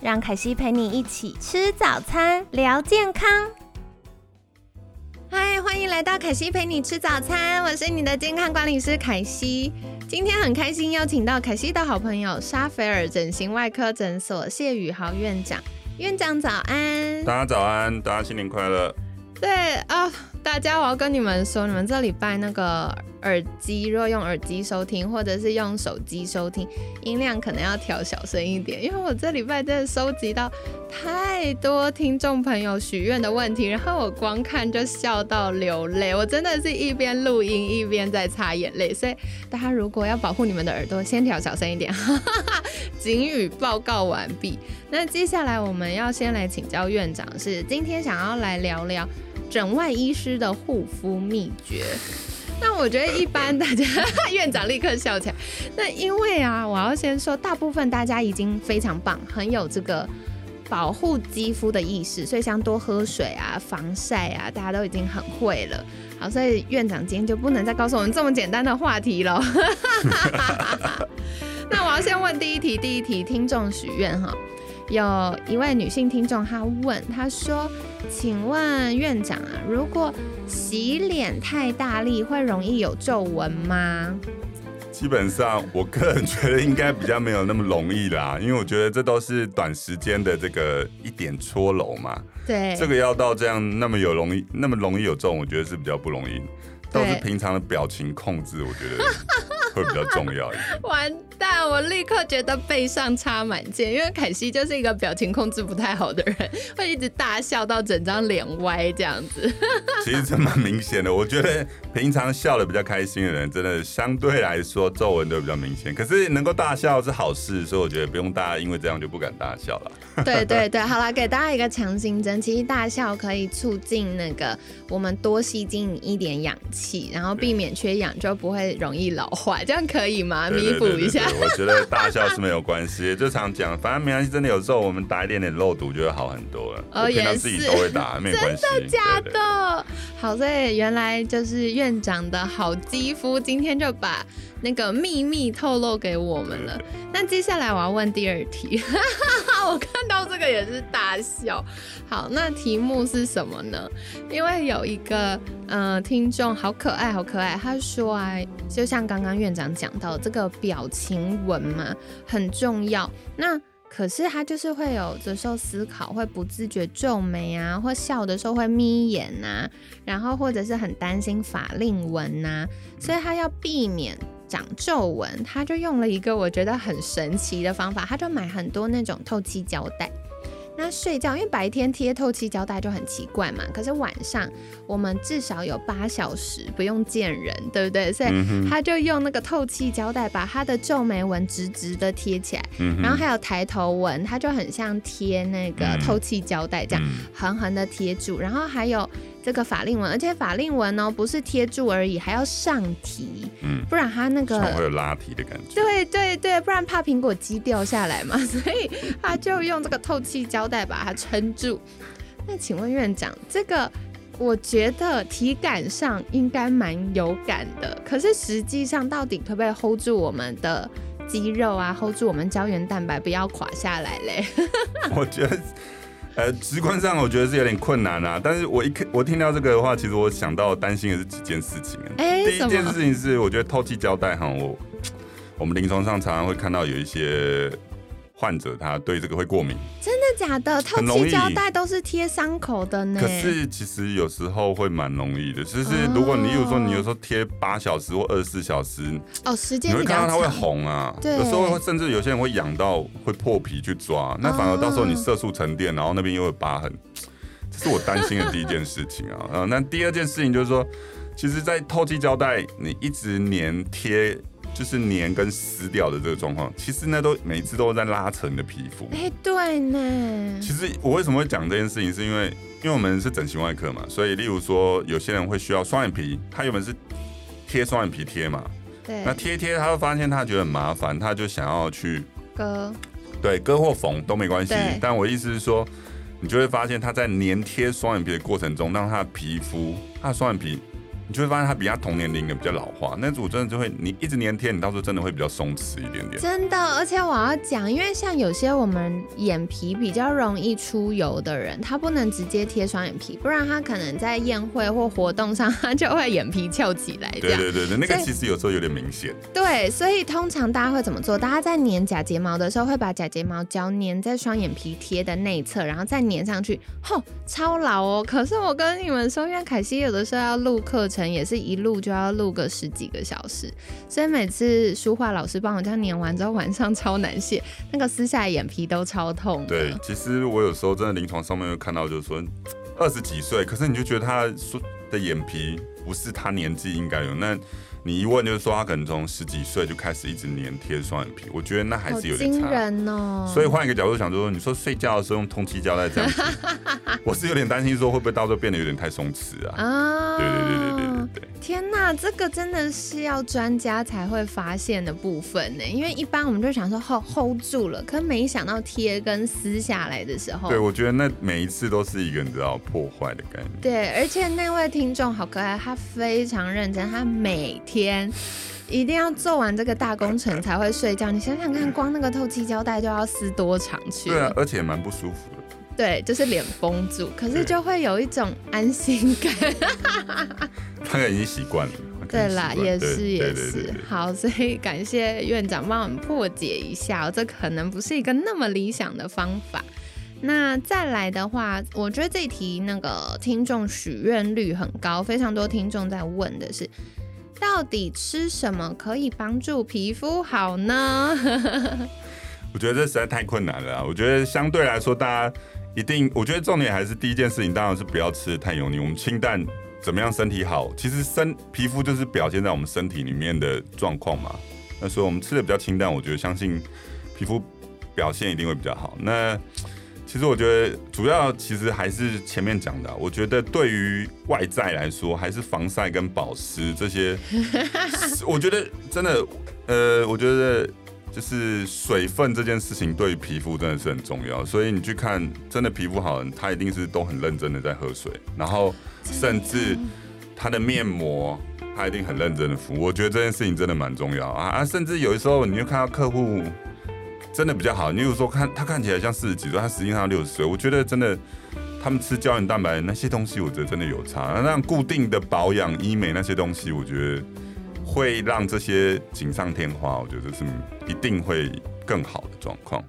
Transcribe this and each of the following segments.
让凯西陪你一起吃早餐，聊健康。嗨，欢迎来到凯西陪你吃早餐，我是你的健康管理师凯西。今天很开心邀请到凯西的好朋友沙菲尔整形外科诊所谢宇豪院长。院长早安，大家早安，大家新年快乐。对啊，大家我要跟你们说，你们这礼拜那个。耳机若用耳机收听，或者是用手机收听，音量可能要调小声一点，因为我这礼拜真的收集到太多听众朋友许愿的问题，然后我光看就笑到流泪，我真的是一边录音一边在擦眼泪，所以大家如果要保护你们的耳朵，先调小声一点。警语报告完毕，那接下来我们要先来请教院长，是今天想要来聊聊整外医师的护肤秘诀。那我觉得一般大家 院长立刻笑起来。那因为啊，我要先说，大部分大家已经非常棒，很有这个保护肌肤的意识，所以像多喝水啊、防晒啊，大家都已经很会了。好，所以院长今天就不能再告诉我们这么简单的话题了。那我要先问第一题，第一题听众许愿哈。有一位女性听众，她问，她说：“请问院长啊，如果洗脸太大力，会容易有皱纹吗？”基本上，我个人觉得应该比较没有那么容易啦，因为我觉得这都是短时间的这个一点搓揉嘛。对，这个要到这样那么有容易那么容易有皱纹，我觉得是比较不容易。都是平常的表情控制，我觉得 会比较重要一点。完蛋，我立刻觉得背上插满箭，因为凯西就是一个表情控制不太好的人，会一直大笑到整张脸歪这样子。其实这蛮明显的，我觉得平常笑的比较开心的人，真的相对来说皱纹都比较明显。可是能够大笑是好事，所以我觉得不用大家因为这样就不敢大笑了。对对对，好了，给大家一个强心针，其实大笑可以促进那个我们多吸进一点氧气。然后避免缺氧，就不会容易老化，这样可以吗？弥补一下。我觉得 大笑是没有关系，就常讲，反正没关系。真的有时候我们打一点点肉毒就会好很多了。哦，也是。自己都会打，没有关系。真的假的？好，所以原来就是院长的好肌肤，今天就把那个秘密透露给我们了。那接下来我要问第二题，我看到这个也是大笑。好，那题目是什么呢？因为有一个呃听众好可爱，好可爱，他说啊，就像刚刚院长讲到这个表情纹嘛，很重要。那可是他就是会有的时候思考，会不自觉皱眉啊，或笑的时候会眯眼呐，然后或者是很担心法令纹呐，所以他要避免长皱纹，他就用了一个我觉得很神奇的方法，他就买很多那种透气胶带。那睡觉，因为白天贴透气胶带就很奇怪嘛。可是晚上我们至少有八小时不用见人，对不对？所以他就用那个透气胶带把他的皱眉纹直直的贴起来，然后还有抬头纹，他就很像贴那个透气胶带这样横横的贴住，然后还有。这个法令纹，而且法令纹呢不是贴住而已，还要上提，嗯，不然它那个会有拉提的感觉。对对对，不然怕苹果肌掉下来嘛，所以他就用这个透气胶带把它撑住。那请问院长，这个我觉得体感上应该蛮有感的，可是实际上到底可不可以 hold 住我们的肌肉啊，hold 住我们胶原蛋白不要垮下来嘞？我觉得。呃，直观上我觉得是有点困难啊。但是我一看我听到这个的话，其实我想到担心的是几件事情。哎，第一件事情是，我觉得透气胶带哈，我我们临床上常常会看到有一些。患者他对这个会过敏，假的？透气胶带都是贴伤口的呢。可是其实有时候会蛮容易的，就是如果你有时候你有时候贴八小时或二十四小时，哦，时间你会看到它会红啊。对，有时候甚至有些人会痒到会破皮去抓，那反而到时候你色素沉淀，然后那边又有疤痕，这是我担心的第一件事情啊。啊，那第二件事情就是说，其实，在透气胶带你一直粘贴。就是黏跟撕掉的这个状况，其实那都每一次都在拉扯你的皮肤。哎，对呢。其实我为什么会讲这件事情，是因为因为我们是整形外科嘛，所以例如说有些人会需要双眼皮，他原本是贴双眼皮贴嘛，对，那贴贴他会发现他觉得很麻烦，他就想要去割，对，割或缝都没关系。但我意思是说，你就会发现他在粘贴双眼皮的过程中，让他的皮肤，他的双眼皮，你就会发现他比他同年龄的比较老化。那组真的就会，你一直粘贴，你到时候真的会比较松弛一点点。真的，而且我要讲，因为像有些我们眼皮比较容易出油的人，他不能直接贴双眼皮，不然他可能在宴会或活动上，他就会眼皮翘起来。对对对对，那个其实有时候有点明显。对，所以通常大家会怎么做？大家在粘假睫毛的时候，会把假睫毛胶粘在双眼皮贴的内侧，然后再粘上去，吼，超老哦。可是我跟你们说，因为凯西有的时候要录课程，也是一录就要录个十几个小时，所以每次书画老师帮我这样粘完之后，晚上超难卸，那个撕下来眼皮都超痛。对，其实我有时候真的临床上面会看到，就是说二十几岁，可是你就觉得他说的眼皮不是他年纪应该有。那你一问就是说他可能从十几岁就开始一直粘贴双眼皮，我觉得那还是有点差。人哦！所以换一个角度想说，你说睡觉的时候用通气胶带这样子，我是有点担心说会不会到时候变得有点太松弛啊？啊，对对对对对天呐，这个真的是要专家才会发现的部分呢，因为一般我们就想说 hold hold 住了，可没想到贴跟撕下来的时候对，，我觉得那每一次都是一个你知道破坏的概念。对，而且那位听众好可爱，他非常认真，他每天。一定要做完这个大工程才会睡觉。你想想看，光那个透气胶带就要撕多长去了？对啊，而且蛮不舒服的。对，就是脸绷住，可是就会有一种安心感。他可能已经习惯了。对啦，也是也对对对是对。好，所以感谢院长帮我们破解一下，这可能不是一个那么理想的方法。那再来的话，我觉得这一题那个听众许愿率很高，非常多听众在问的是，到底吃什么可以帮助皮肤好呢？我觉得这实在太困难了啊。我觉得相对来说，大家一定，我觉得重点还是第一件事情，当然是不要吃的太油腻。我们清淡怎么样身体好？其实身皮肤就是表现在我们身体里面的状况嘛。那所以我们吃的比较清淡，我觉得相信皮肤表现一定会比较好。那其实我觉得主要其实还是前面讲的啊、我觉得对于外在来说，还是防晒跟保湿这些，我觉得真的，呃，我觉得就是水分这件事情对于皮肤真的是很重要。所以你去看真的皮肤好人，他一定是都很认真的在喝水，然后甚至他的面膜。他一定很认真的敷，我觉得这件事情真的蛮重要啊啊！甚至有的时候，你就看到客户真的比较好，你比如说看他看起来像四十几岁，他实际上六十岁，我觉得真的他们吃胶原蛋白那些东西，我觉得真的有差。那固定的保养、医美那些东西，我觉得会让这些锦上添花，我觉得是一定会更好的状况。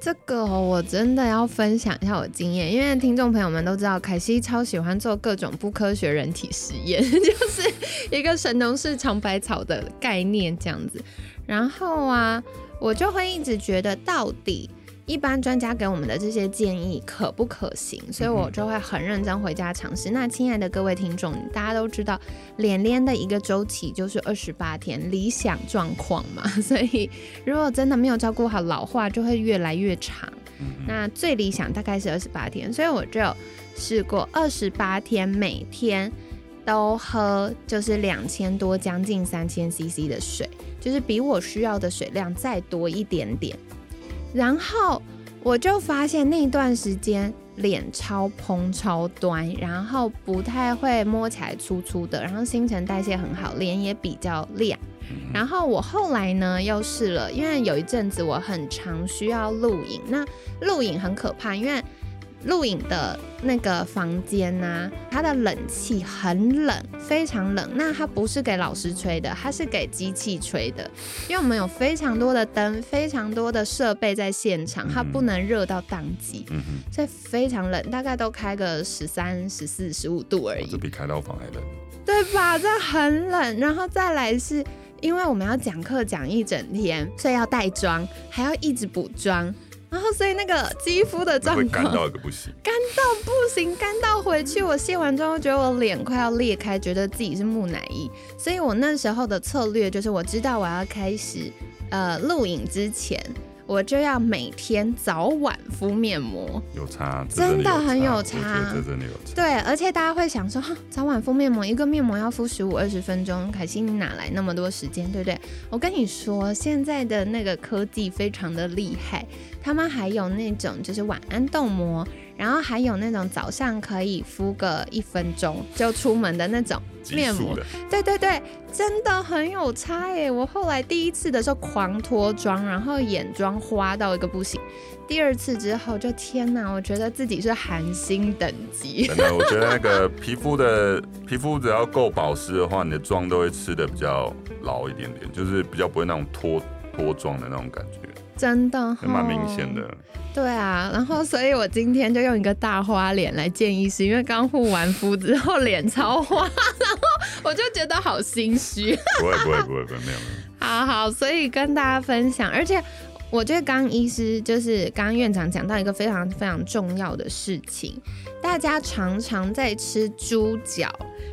这个我真的要分享一下我经验，因为听众朋友们都知道，凯西超喜欢做各种不科学人体实验，就是一个神农氏尝百草的概念这样子。然后啊，我就会一直觉得到底。一般专家给我们的这些建议可不可行？所以我就会很认真回家尝试。那亲爱的各位听众，大家都知道，脸脸的一个周期就是二十八天，理想状况嘛。所以如果真的没有照顾好老化，就会越来越长。那最理想大概是二十八天，所以我就试过二十八天，每天都喝就是两千多，将近三千 CC 的水，就是比我需要的水量再多一点点。然后我就发现那段时间脸超蓬超端，然后不太会摸起来粗粗的，然后新陈代谢很好，脸也比较亮。然后我后来呢又试了，因为有一阵子我很常需要录影，那录影很可怕，因为录影的那个房间呢、它的冷气很冷，非常冷。那它不是给老师吹的，它是给机器吹的，因为我们有非常多的灯，非常多的设备在现场，它不能热到宕机，嗯哼，所以非常冷，大概都开个十三、十四、十五度而已。这比开刀房还冷。对吧？这很冷，然后再来是因为我们要讲课讲一整天，所以要带妆，还要一直补妆。所以那个肌肤的状况干况到个不行。干到不行，干到回去，我卸完妆觉得我脸快要裂开，觉得自己是木乃伊。所以我那时候的策略就是，我知道我要开始呃录影之前，我就要每天早晚敷面膜。有差，真的很有有差这真的有差。对，而且大家会想说，哈早晚敷面膜，一个面膜要敷十五二十分钟，凯西你哪来那么多时间，对不对？我跟你说，现在的那个科技非常的厉害，他们还有那种就是晚安冻膜，然后还有那种早上可以敷个一分钟就出门的那种激面膜素的，对对对，真的很有差耶！我后来第一次的时候狂脱妆，然后眼妆花到一个不行。第二次之后就天哪，我觉得自己是韩星等级。真的，我觉得那个皮肤的 皮肤只要够保湿的话，你的妆都会吃的比较牢一点点，就是比较不会那种脱脱妆的那种感觉，真的还蛮明吼显的。对啊，然后所以我今天就用一个大花脸来见医师，因为刚护完肤之后脸超花，然后我就觉得好心虚。不会不会不会不会，没有没有。好好，所以跟大家分享，而且我觉得刚刚医师就是刚刚院长讲到一个非常非常重要的事情，大家常常在吃猪脚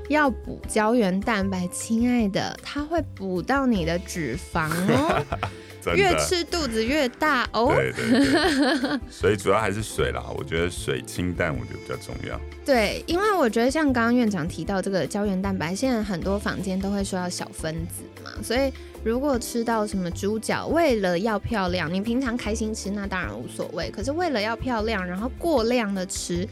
要补胶原蛋白，亲爱的，它会补到你的脂肪哦，真 越，吃肚子越大哦。对对对，所以主要还是水啦。我觉得水清淡，我觉得比较重要。对，因为我觉得像刚刚院长提到这个胶原蛋白，现在很多房间都会说要小分子嘛，所以如果吃到什么猪脚，为了要漂亮，你平常开心吃那当然无所谓，可是为了要漂亮，然后过量的吃。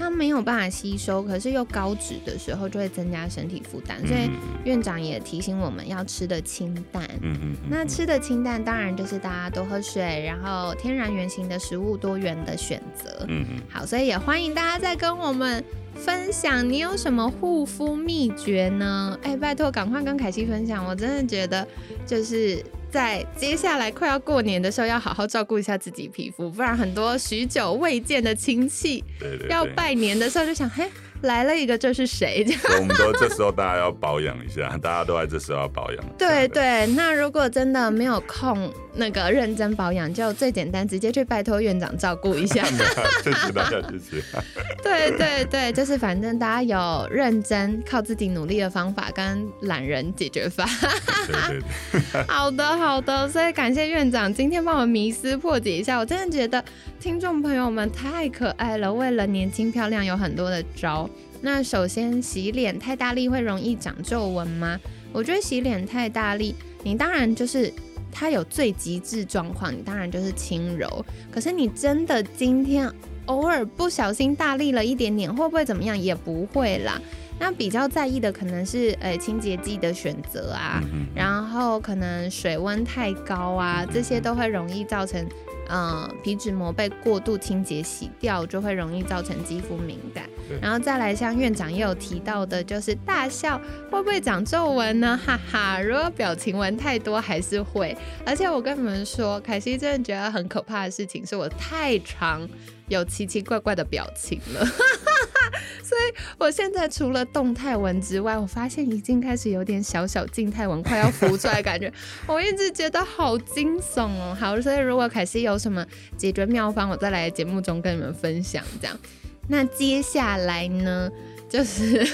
它没有办法吸收，可是又高脂的时候就会增加身体负担，所以嗯院长也提醒我们要吃的清淡。嗯嗯嗯，那吃的清淡，当然就是大家多喝水，然后天然原型的食物多元的选择。嗯嗯，好，所以也欢迎大家再跟我们分享你有什么护肤秘诀呢？哎，拜托赶快跟凯西分享，我真的觉得就是在接下来快要过年的时候，要好好照顾一下自己皮肤，不然很多许久未见的亲戚。要拜年的时候就想，嘿，来了一个，这是谁？我们都这时候大家要保养一下，大家都在这时候要保养。对对，那如果真的没有空那个认真保养，就最简单，直接去拜托院长照顾一下。谢谢大家，谢谢。对对对，就是反正大家有认真靠自己努力的方法跟懒人解决法。对对对，好的好的，所以感谢院长今天帮我们迷思破解一下，我真的觉得听众朋友们太可爱了，为了年轻漂亮有很多的招。那首先洗脸太大力会容易长皱纹吗？我觉得洗脸太大力，你当然就是它有最极致状况，你当然就是轻柔。可是你真的今天偶尔不小心大力了一点点，会不会怎么样？也不会啦。那比较在意的可能是呃清洁剂的选择啊，然后可能水温太高啊，这些都会容易造成，呃，皮脂膜被过度清洁洗掉，就会容易造成肌肤敏感。然后再来，像院长也有提到的，就是大笑会不会长皱纹呢？哈哈，如果表情纹太多还是会。而且我跟你们说，凯西真的觉得很可怕的事情是我太常有奇奇怪怪的表情了。所以我现在除了动态文之外，我发现已经开始有点小小静态文快要浮出来的感觉，我一直觉得好惊悚哦。好，所以如果凯西有什么解决妙方，我再来节目中跟你们分享。这样，那接下来呢？就是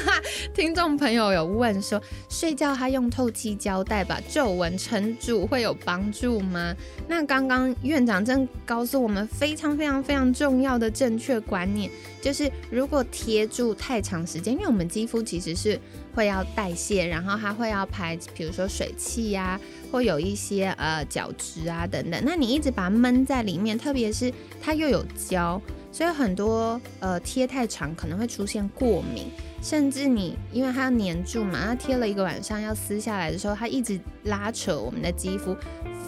听众朋友有问说，睡觉他用透气胶带把皱纹撑住会有帮助吗？那刚刚院长正告诉我们非常非常非常重要的正确观念，就是如果贴住太长时间，因为我们肌肤其实是会要代谢，然后它会要排，比如说水汽呀、或有一些呃角质啊等等。那你一直把它闷在里面，特别是它又有胶，所以很多呃贴太长可能会出现过敏，甚至你因为它要粘住嘛，它贴了一个晚上要撕下来的时候，它一直拉扯我们的肌肤，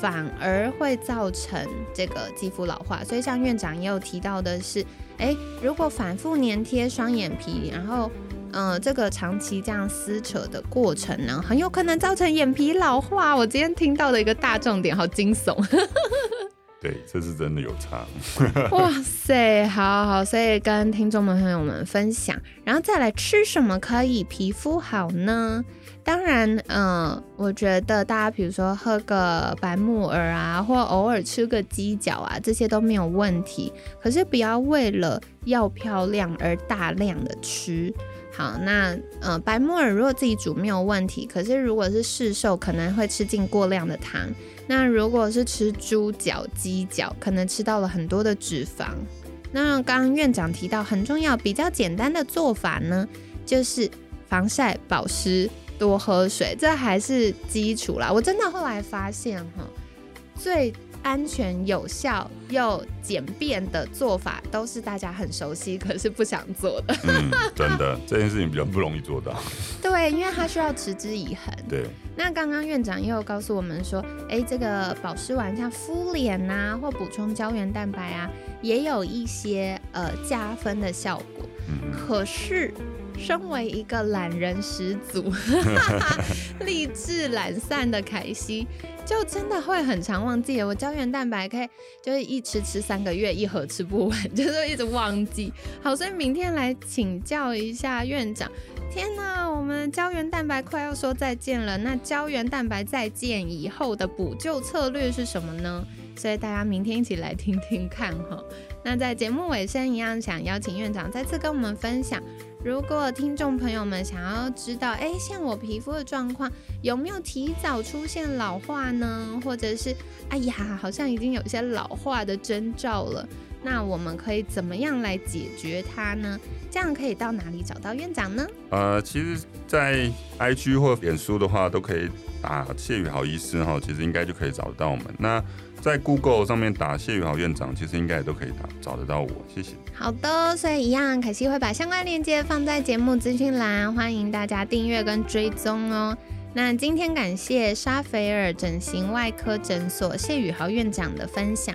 反而会造成这个肌肤老化。所以像院长也有提到的是，诶，如果反复粘贴双眼皮，然后呃，这个长期这样撕扯的过程呢，很有可能造成眼皮老化。我今天听到的一个大重点，好惊悚。对，这是真的有差。哇塞，好好，所以跟听众们朋友们分享，然后再来吃什么可以皮肤好呢？当然，嗯，我觉得大家比如说喝个白木耳啊，或偶尔吃个鸡脚啊，这些都没有问题。可是不要为了要漂亮而大量的吃。好，那呃，白木耳如果自己煮没有问题，可是如果是市售，可能会吃进过量的糖。那如果是吃猪脚、鸡脚，可能吃到了很多的脂肪。那刚刚院长提到很重要、比较简单的做法呢，就是防晒、保湿。多喝水，这还是基础啦。我真的后来发现，哈，最安全、有效又简便的做法，都是大家很熟悉，可是不想做的。嗯，真的，这件事情比较不容易做到。对，因为它需要持之以恒。对。那刚刚院长又告诉我们说，哎，这个保湿丸像敷脸呐，或补充胶原蛋白啊，也有一些呃加分的效果。嗯。可是。身为一个懒人始祖，励志懒散的凯西，就真的会很常忘记。我胶原蛋白可以就是一吃吃三个月，一盒吃不完，就是一直忘记。好，所以明天来请教一下院长。天哪，我们胶原蛋白快要说再见了，那胶原蛋白再见以后的补救策略是什么呢？所以大家明天一起来听听看哈。那在节目尾声一样，想邀请院长再次跟我们分享。如果听众朋友们想要知道，哎，像我皮肤的状况有没有提早出现老化呢？或者是，哎呀，好像已经有些老化的征兆了，那我们可以怎么样来解决它呢？这样可以到哪里找到院长呢？呃，其实，在 IG 或脸书的话，都可以打谢宇豪医师哈，其实应该就可以找得到我们。那在 Google 上面打谢宇豪院长，其实应该也都可以打找得到我。谢谢。好的，所以一样，凯西会把相关链接放在节目资讯栏，欢迎大家订阅跟追踪哦。那今天感谢沙菲尔整形外科诊所谢宇豪院长的分享，